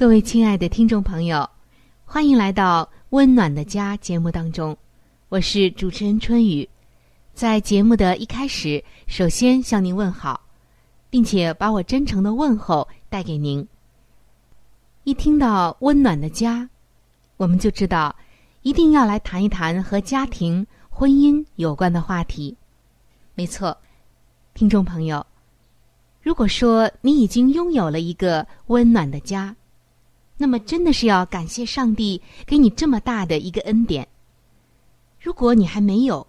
各位亲爱的听众朋友，欢迎来到《温暖的家》节目当中，我是主持人春雨。在节目的一开始，首先向您问好，并且把我真诚的问候带给您。一听到“温暖的家”，我们就知道一定要来谈一谈和家庭、婚姻有关的话题。没错，听众朋友，如果说你已经拥有了一个温暖的家，那么，真的是要感谢上帝给你这么大的一个恩典。如果你还没有，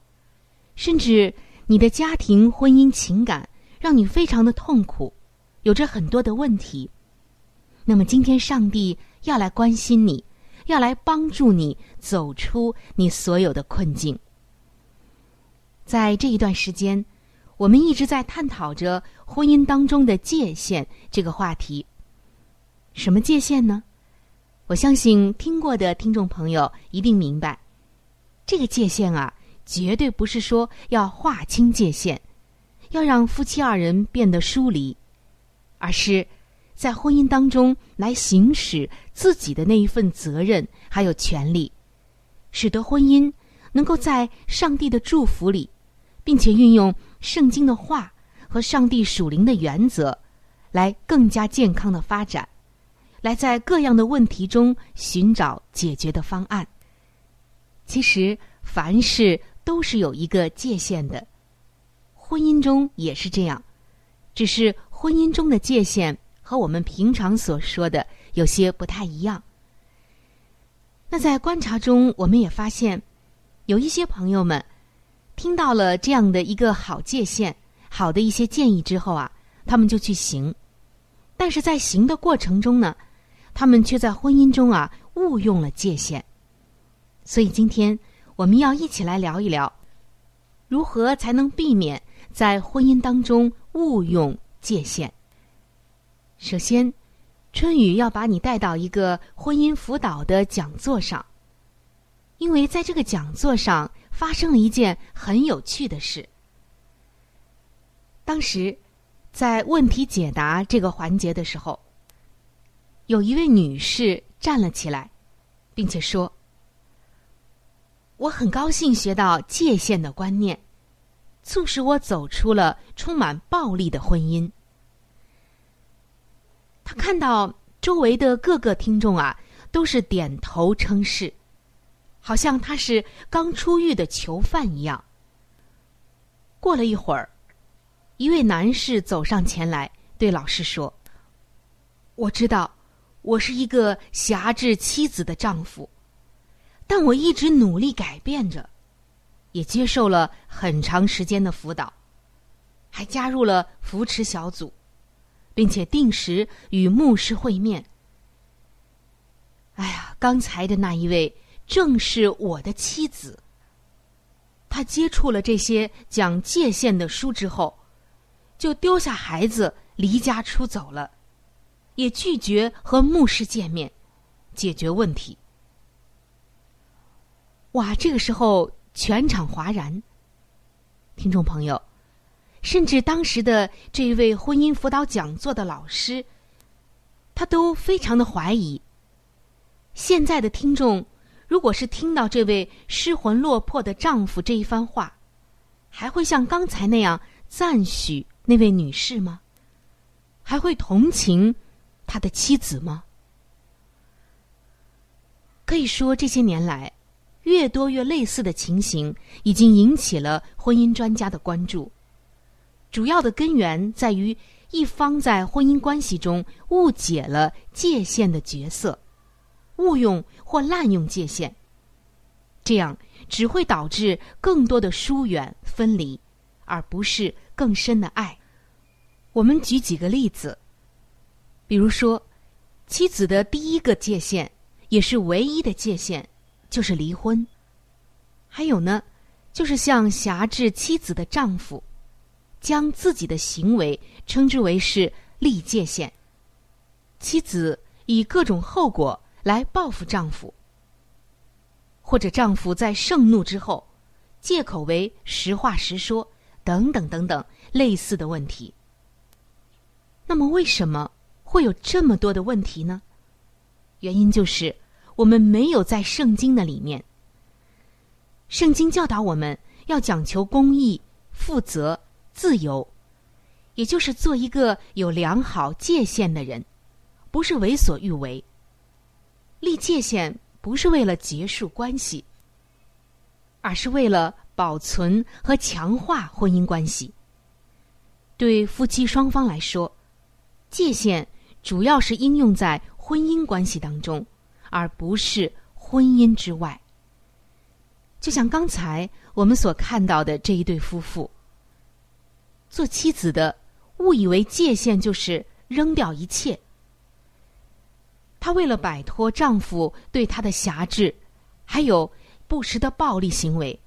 甚至你的家庭、婚姻、情感让你非常的痛苦，有着很多的问题，那么今天上帝要来关心你，要来帮助你走出你所有的困境。在这一段时间，我们一直在探讨着婚姻当中的界限这个话题。什么界限呢？我相信听过的听众朋友一定明白，这个界限啊，绝对不是说要划清界限，要让夫妻二人变得疏离，而是在婚姻当中来行使自己的那一份责任还有权利，使得婚姻能够在上帝的祝福里，并且运用圣经的话和上帝属灵的原则，来更加健康的发展。来在各样的问题中寻找解决的方案。其实凡事都是有一个界限的，婚姻中也是这样，只是婚姻中的界限和我们平常所说的有些不太一样。那在观察中，我们也发现，有一些朋友们听到了这样的一个好界限、好的一些建议之后啊，他们就去行，但是在行的过程中呢。他们却在婚姻中啊误用了界限，所以今天我们要一起来聊一聊，如何才能避免在婚姻当中误用界限。首先，春雨要把你带到一个婚姻辅导的讲座上，因为在这个讲座上发生了一件很有趣的事。当时，在问题解答这个环节的时候。有一位女士站了起来，并且说：“我很高兴学到界限的观念，促使我走出了充满暴力的婚姻。”他看到周围的各个听众啊，都是点头称是，好像他是刚出狱的囚犯一样。过了一会儿，一位男士走上前来，对老师说：“我知道。”我是一个辖制妻子的丈夫，但我一直努力改变着，也接受了很长时间的辅导，还加入了扶持小组，并且定时与牧师会面。哎呀，刚才的那一位正是我的妻子。她接触了这些讲界限的书之后，就丢下孩子离家出走了。也拒绝和牧师见面，解决问题。哇！这个时候全场哗然。听众朋友，甚至当时的这一位婚姻辅导讲座的老师，他都非常的怀疑。现在的听众，如果是听到这位失魂落魄的丈夫这一番话，还会像刚才那样赞许那位女士吗？还会同情他的妻子吗？可以说，这些年来。越多越类似的情形，已经引起了婚姻专家的关注。主要的根源在于一方在婚姻关系中误解了界限的角色，误用或滥用界限，这样只会导致更多的疏远分离，而不是更深的爱。我们举几个例子，比如说，妻子的第一个界限，也是唯一的界限。就是离婚，还有呢，就是像辖制妻子的丈夫，将自己的行为称之为是立界限。妻子以各种后果来报复丈夫，或者丈夫在盛怒之后，借口为实话实说，等等等等类似的问题。那么，为什么会有这么多的问题呢？原因就是。我们没有在圣经的里面。圣经教导我们要讲求公义、负责、自由，也就是做一个有良好界限的人，不是为所欲为。立界限不是为了结束关系，而是为了保存和强化婚姻关系。对夫妻双方来说，界限主要是应用在婚姻关系当中。而不是婚姻之外。就像刚才我们所看到的这一对夫妇，做妻子的误以为界限就是扔掉一切。她为了摆脱丈夫对她的辖制，还有不时的暴力行为，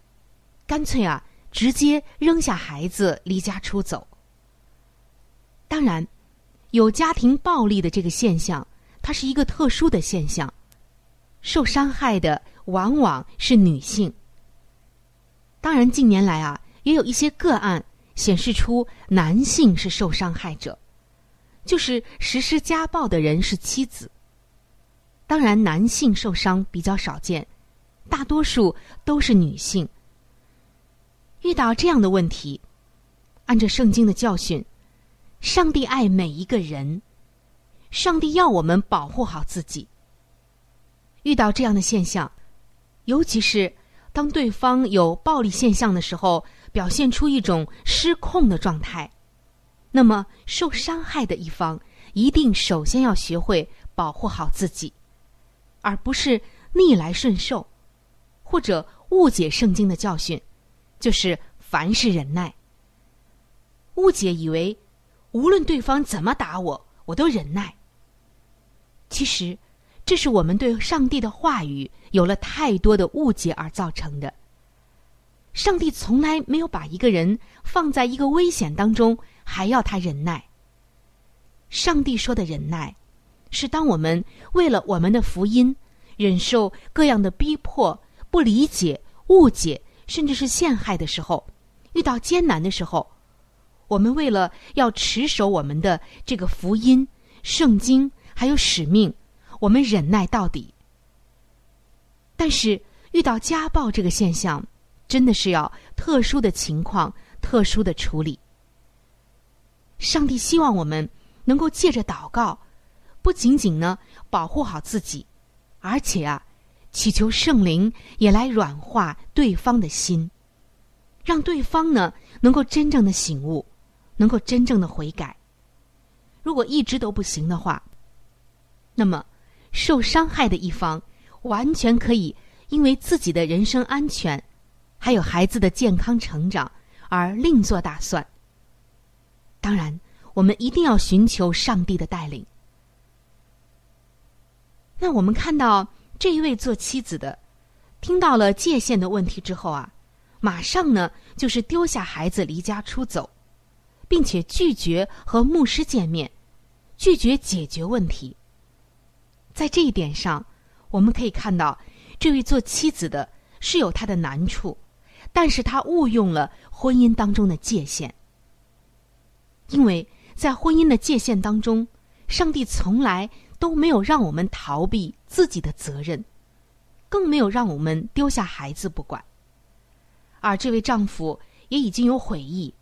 干脆啊，直接扔下孩子离家出走。当然，有家庭暴力的这个现象，它是一个特殊的现象。受伤害的往往是女性。当然，近年来啊，也有一些个案显示出男性是受伤害者，就是实施家暴的人是妻子。当然，男性受伤比较少见，大多数都是女性。遇到这样的问题，按照圣经的教训，上帝爱每一个人，上帝要我们保护好自己。遇到这样的现象，尤其是当对方有暴力现象的时候，表现出一种失控的状态，那么受伤害的一方一定首先要学会保护好自己，而不是逆来顺受，或者误解圣经的教训，就是凡事忍耐。误解以为无论对方怎么打我，我都忍耐。其实。这是我们对上帝的话语有了太多的误解而造成的。上帝从来没有把一个人放在一个危险当中还要他忍耐。上帝说的忍耐，是当我们为了我们的福音，忍受各样的逼迫、不理解、误解，甚至是陷害的时候，遇到艰难的时候，我们为了要持守我们的这个福音、圣经还有使命。我们忍耐到底，但是遇到家暴这个现象，真的是要特殊的情况、特殊的处理。上帝希望我们能够借着祷告，不仅仅呢保护好自己，而且啊，祈求圣灵也来软化对方的心，让对方呢能够真正的醒悟，能够真正的悔改。如果一直都不行的话，那么。受伤害的一方完全可以因为自己的人身安全，还有孩子的健康成长而另做打算。当然，我们一定要寻求上帝的带领。那我们看到这一位做妻子的，听到了界限的问题之后啊，马上呢就是丢下孩子离家出走，并且拒绝和牧师见面，拒绝解决问题。在这一点上，我们可以看到，这位做妻子的是有他的难处，但是他误用了婚姻当中的界限，因为在婚姻的界限当中，上帝从来都没有让我们逃避自己的责任，更没有让我们丢下孩子不管。而这位丈夫也已经有悔意，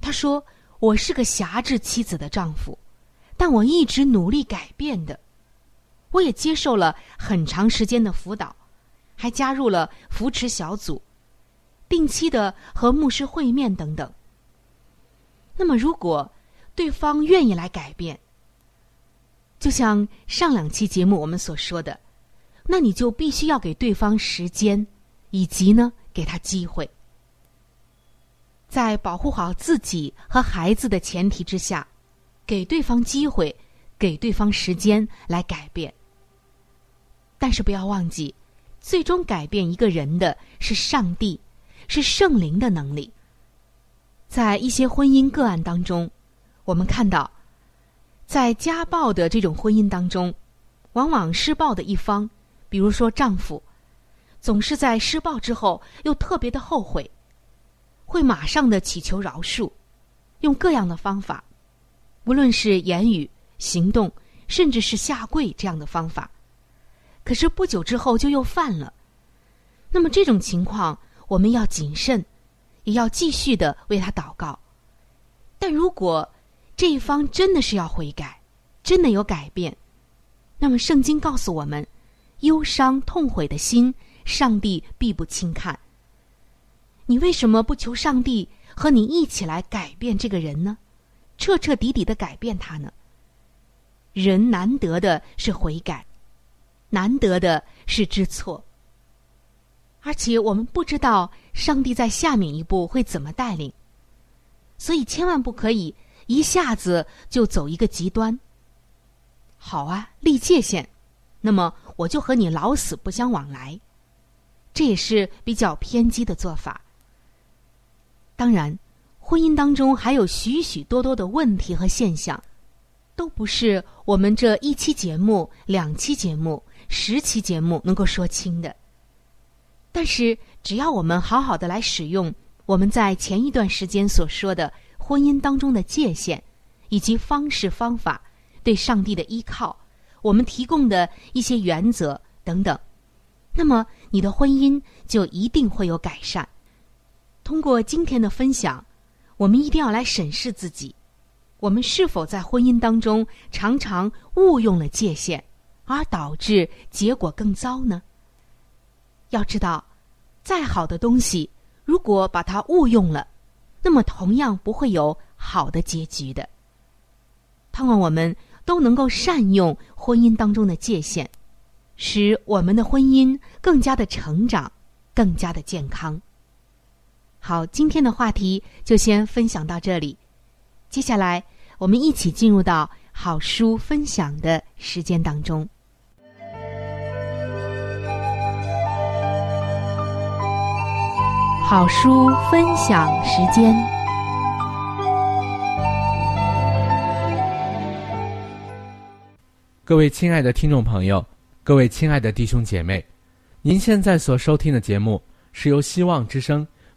他说：“我是个辖制妻子的丈夫，但我一直努力改变的。我也接受了很长时间的辅导，还加入了扶持小组，定期的和牧师会面等等。那么，如果对方愿意来改变，就像上两期节目我们所说的，那你就必须要给对方时间，以及呢。”给他机会，在保护好自己和孩子的前提之下，给对方机会，给对方时间来改变。但是不要忘记，最终改变一个人的是上帝，是圣灵的能力。在一些婚姻个案当中，我们看到，在家暴的这种婚姻当中，往往施暴的一方，比如说丈夫。总是在施暴之后又特别的后悔，会马上的祈求饶恕，用各样的方法，无论是言语、行动，甚至是下跪这样的方法，可是不久之后就又犯了。那么这种情况，我们要谨慎，也要继续的为他祷告。但如果这一方真的是要悔改，真的有改变，那么圣经告诉我们，忧伤痛悔的心。上帝必不轻看。你为什么不求上帝和你一起来改变这个人呢？彻彻底底的改变他呢？人难得的是悔改，难得的是知错。而且我们不知道上帝在下面一步会怎么带领，所以千万不可以一下子就走一个极端。好啊，立界限，那么我就和你老死不相往来。这也是比较偏激的做法。当然，婚姻当中还有许许多多的问题和现象，都不是我们这一期节目、两期节目、十期节目能够说清的。但是，只要我们好好的来使用我们在前一段时间所说的婚姻当中的界限，以及方式方法、对上帝的依靠，我们提供的一些原则等等。那么，你的婚姻就一定会有改善。通过今天的分享，我们一定要来审视自己：我们是否在婚姻当中常常误用了界限，而导致结果更糟呢？要知道，再好的东西，如果把它误用了，那么同样不会有好的结局的。盼望我们都能够善用婚姻当中的界限。使我们的婚姻更加的成长，更加的健康。好，今天的话题就先分享到这里。接下来，我们一起进入到好书分享的时间当中。好书分享时间，各位亲爱的听众朋友。各位亲爱的弟兄姐妹，您现在所收听的节目是由希望之声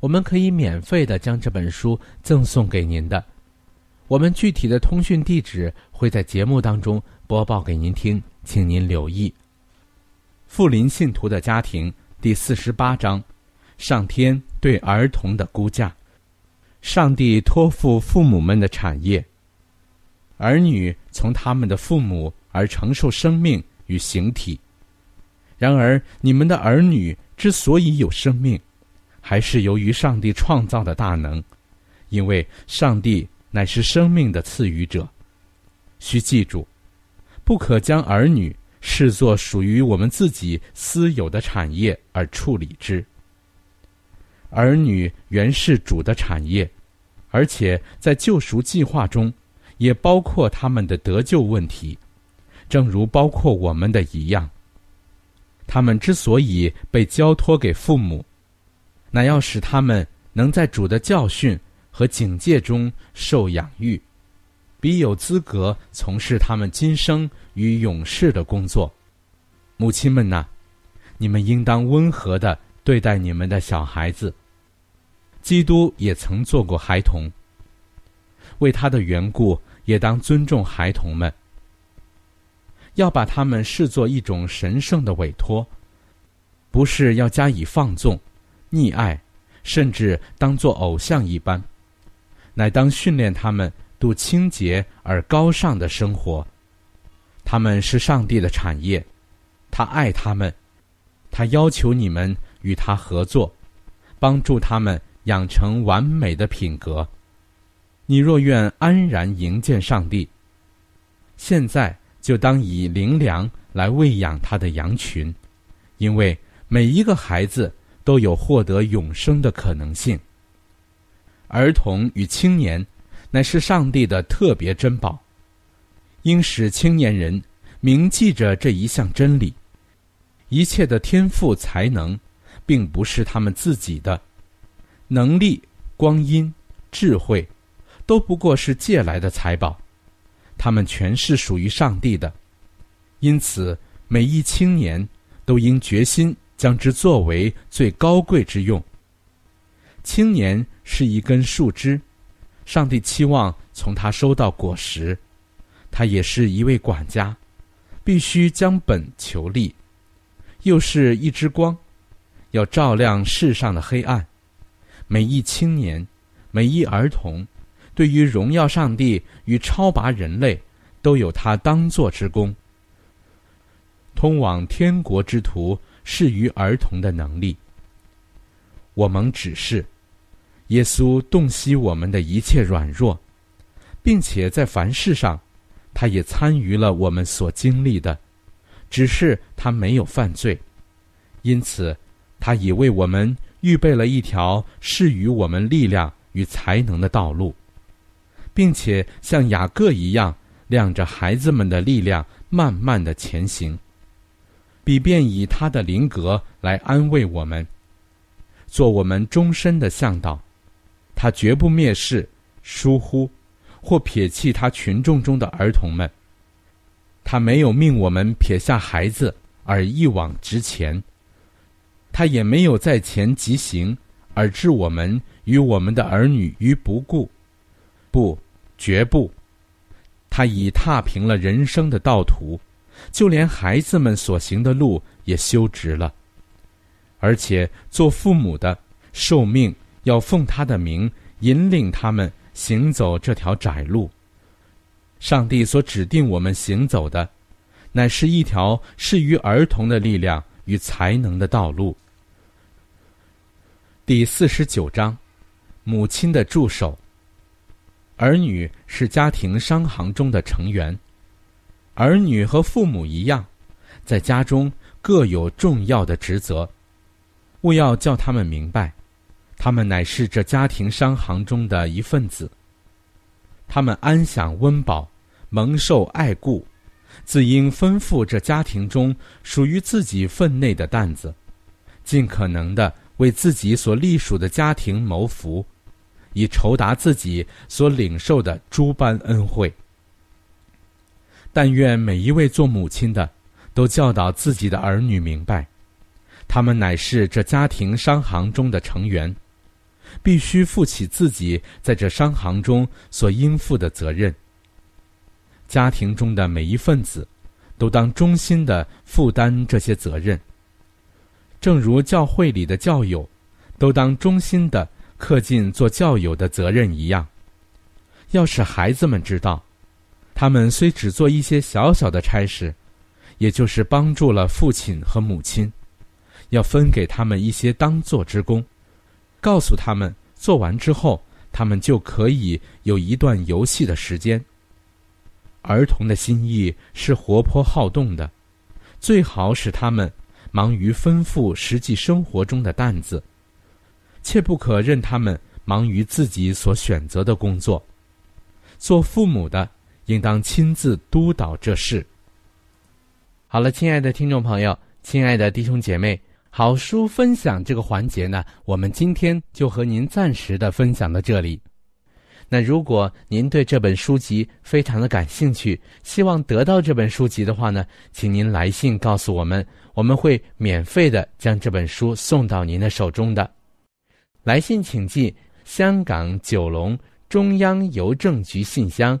我们可以免费的将这本书赠送给您的。我们具体的通讯地址会在节目当中播报给您听，请您留意。富林信徒的家庭第四十八章：上天对儿童的估价。上帝托付父母们的产业。儿女从他们的父母而承受生命与形体。然而，你们的儿女之所以有生命，还是由于上帝创造的大能，因为上帝乃是生命的赐予者。需记住，不可将儿女视作属于我们自己私有的产业而处理之。儿女原是主的产业，而且在救赎计划中。也包括他们的得救问题，正如包括我们的一样。他们之所以被交托给父母，乃要使他们能在主的教训和警戒中受养育，比有资格从事他们今生与永世的工作。母亲们呐，你们应当温和的对待你们的小孩子。基督也曾做过孩童，为他的缘故。也当尊重孩童们，要把他们视作一种神圣的委托，不是要加以放纵、溺爱，甚至当作偶像一般，乃当训练他们度清洁而高尚的生活。他们是上帝的产业，他爱他们，他要求你们与他合作，帮助他们养成完美的品格。你若愿安然迎见上帝，现在就当以灵粮来喂养他的羊群，因为每一个孩子都有获得永生的可能性。儿童与青年乃是上帝的特别珍宝，应使青年人铭记着这一项真理：一切的天赋才能，并不是他们自己的能力、光阴、智慧。都不过是借来的财宝，他们全是属于上帝的，因此每一青年都应决心将之作为最高贵之用。青年是一根树枝，上帝期望从他收到果实；他也是一位管家，必须将本求利；又是一支光，要照亮世上的黑暗。每一青年，每一儿童。对于荣耀上帝与超拔人类，都有他当做之功。通往天国之途，适于儿童的能力。我们指示，耶稣洞悉我们的一切软弱，并且在凡事上，他也参与了我们所经历的，只是他没有犯罪，因此，他已为我们预备了一条适于我们力量与才能的道路。并且像雅各一样，亮着孩子们的力量，慢慢的前行，以便以他的灵格来安慰我们，做我们终身的向导。他绝不蔑视、疏忽或撇弃他群众中的儿童们。他没有命我们撇下孩子而一往直前，他也没有在前疾行而置我们与我们的儿女于不顾。不。绝不，他已踏平了人生的道途，就连孩子们所行的路也修直了。而且做父母的受命要奉他的名引领他们行走这条窄路。上帝所指定我们行走的，乃是一条适于儿童的力量与才能的道路。第四十九章，母亲的助手。儿女是家庭商行中的成员，儿女和父母一样，在家中各有重要的职责。务要叫他们明白，他们乃是这家庭商行中的一份子。他们安享温饱，蒙受爱顾，自应吩咐这家庭中属于自己分内的担子，尽可能的为自己所隶属的家庭谋福，以酬答自己所领受的诸般恩惠。但愿每一位做母亲的，都教导自己的儿女明白，他们乃是这家庭商行中的成员。必须负起自己在这商行中所应负的责任。家庭中的每一份子，都当忠心的负担这些责任。正如教会里的教友，都当忠心的恪尽做教友的责任一样。要使孩子们知道，他们虽只做一些小小的差事，也就是帮助了父亲和母亲，要分给他们一些当做之功。告诉他们，做完之后，他们就可以有一段游戏的时间。儿童的心意是活泼好动的，最好使他们忙于吩咐实际生活中的担子，切不可任他们忙于自己所选择的工作。做父母的应当亲自督导这事。好了，亲爱的听众朋友，亲爱的弟兄姐妹。好书分享这个环节呢，我们今天就和您暂时的分享到这里。那如果您对这本书籍非常的感兴趣，希望得到这本书籍的话呢，请您来信告诉我们，我们会免费的将这本书送到您的手中的。来信请寄香港九龙中央邮政局信箱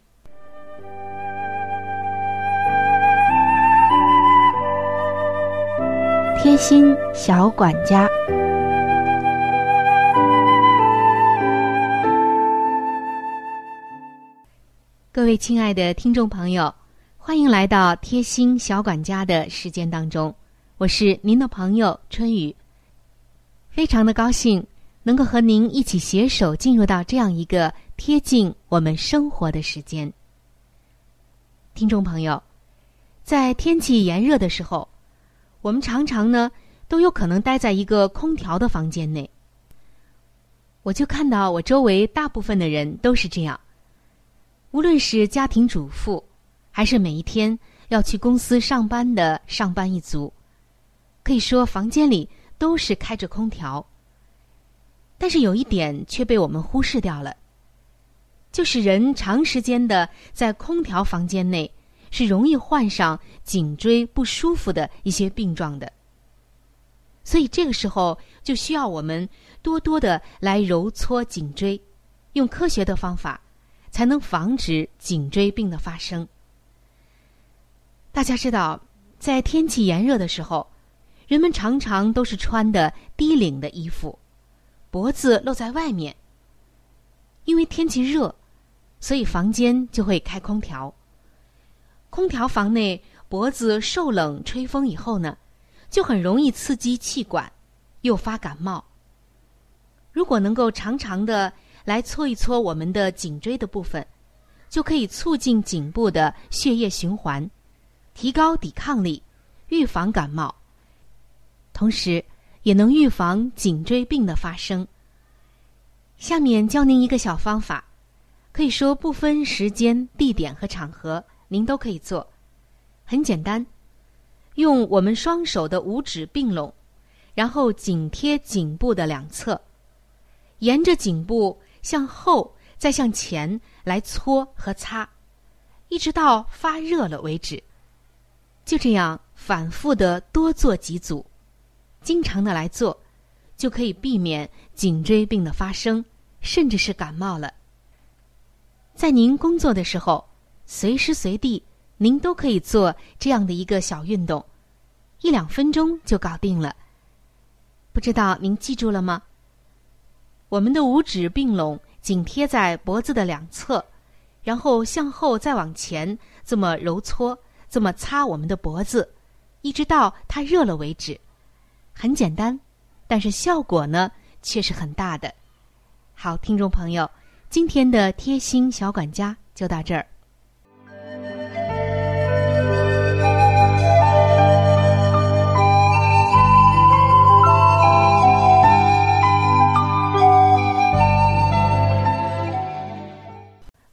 贴心小管家，各位亲爱的听众朋友，欢迎来到贴心小管家的时间当中，我是您的朋友春雨。非常的高兴能够和您一起携手进入到这样一个贴近我们生活的时间。听众朋友，在天气炎热的时候。我们常常呢都有可能待在一个空调的房间内。我就看到我周围大部分的人都是这样，无论是家庭主妇，还是每一天要去公司上班的上班一族，可以说房间里都是开着空调。但是有一点却被我们忽视掉了，就是人长时间的在空调房间内。是容易患上颈椎不舒服的一些病状的，所以这个时候就需要我们多多的来揉搓颈椎，用科学的方法，才能防止颈椎病的发生。大家知道，在天气炎热的时候，人们常常都是穿的低领的衣服，脖子露在外面，因为天气热，所以房间就会开空调。空调房内脖子受冷吹风以后呢，就很容易刺激气管，诱发感冒。如果能够常常的来搓一搓我们的颈椎的部分，就可以促进颈部的血液循环，提高抵抗力，预防感冒，同时也能预防颈椎病的发生。下面教您一个小方法，可以说不分时间、地点和场合。您都可以做，很简单，用我们双手的五指并拢，然后紧贴颈部的两侧，沿着颈部向后再向前来搓和擦，一直到发热了为止。就这样反复的多做几组，经常的来做，就可以避免颈椎病的发生，甚至是感冒了。在您工作的时候。随时随地，您都可以做这样的一个小运动，一两分钟就搞定了。不知道您记住了吗？我们的五指并拢，紧贴在脖子的两侧，然后向后再往前，这么揉搓，这么擦我们的脖子，一直到它热了为止。很简单，但是效果呢却是很大的。好，听众朋友，今天的贴心小管家就到这儿。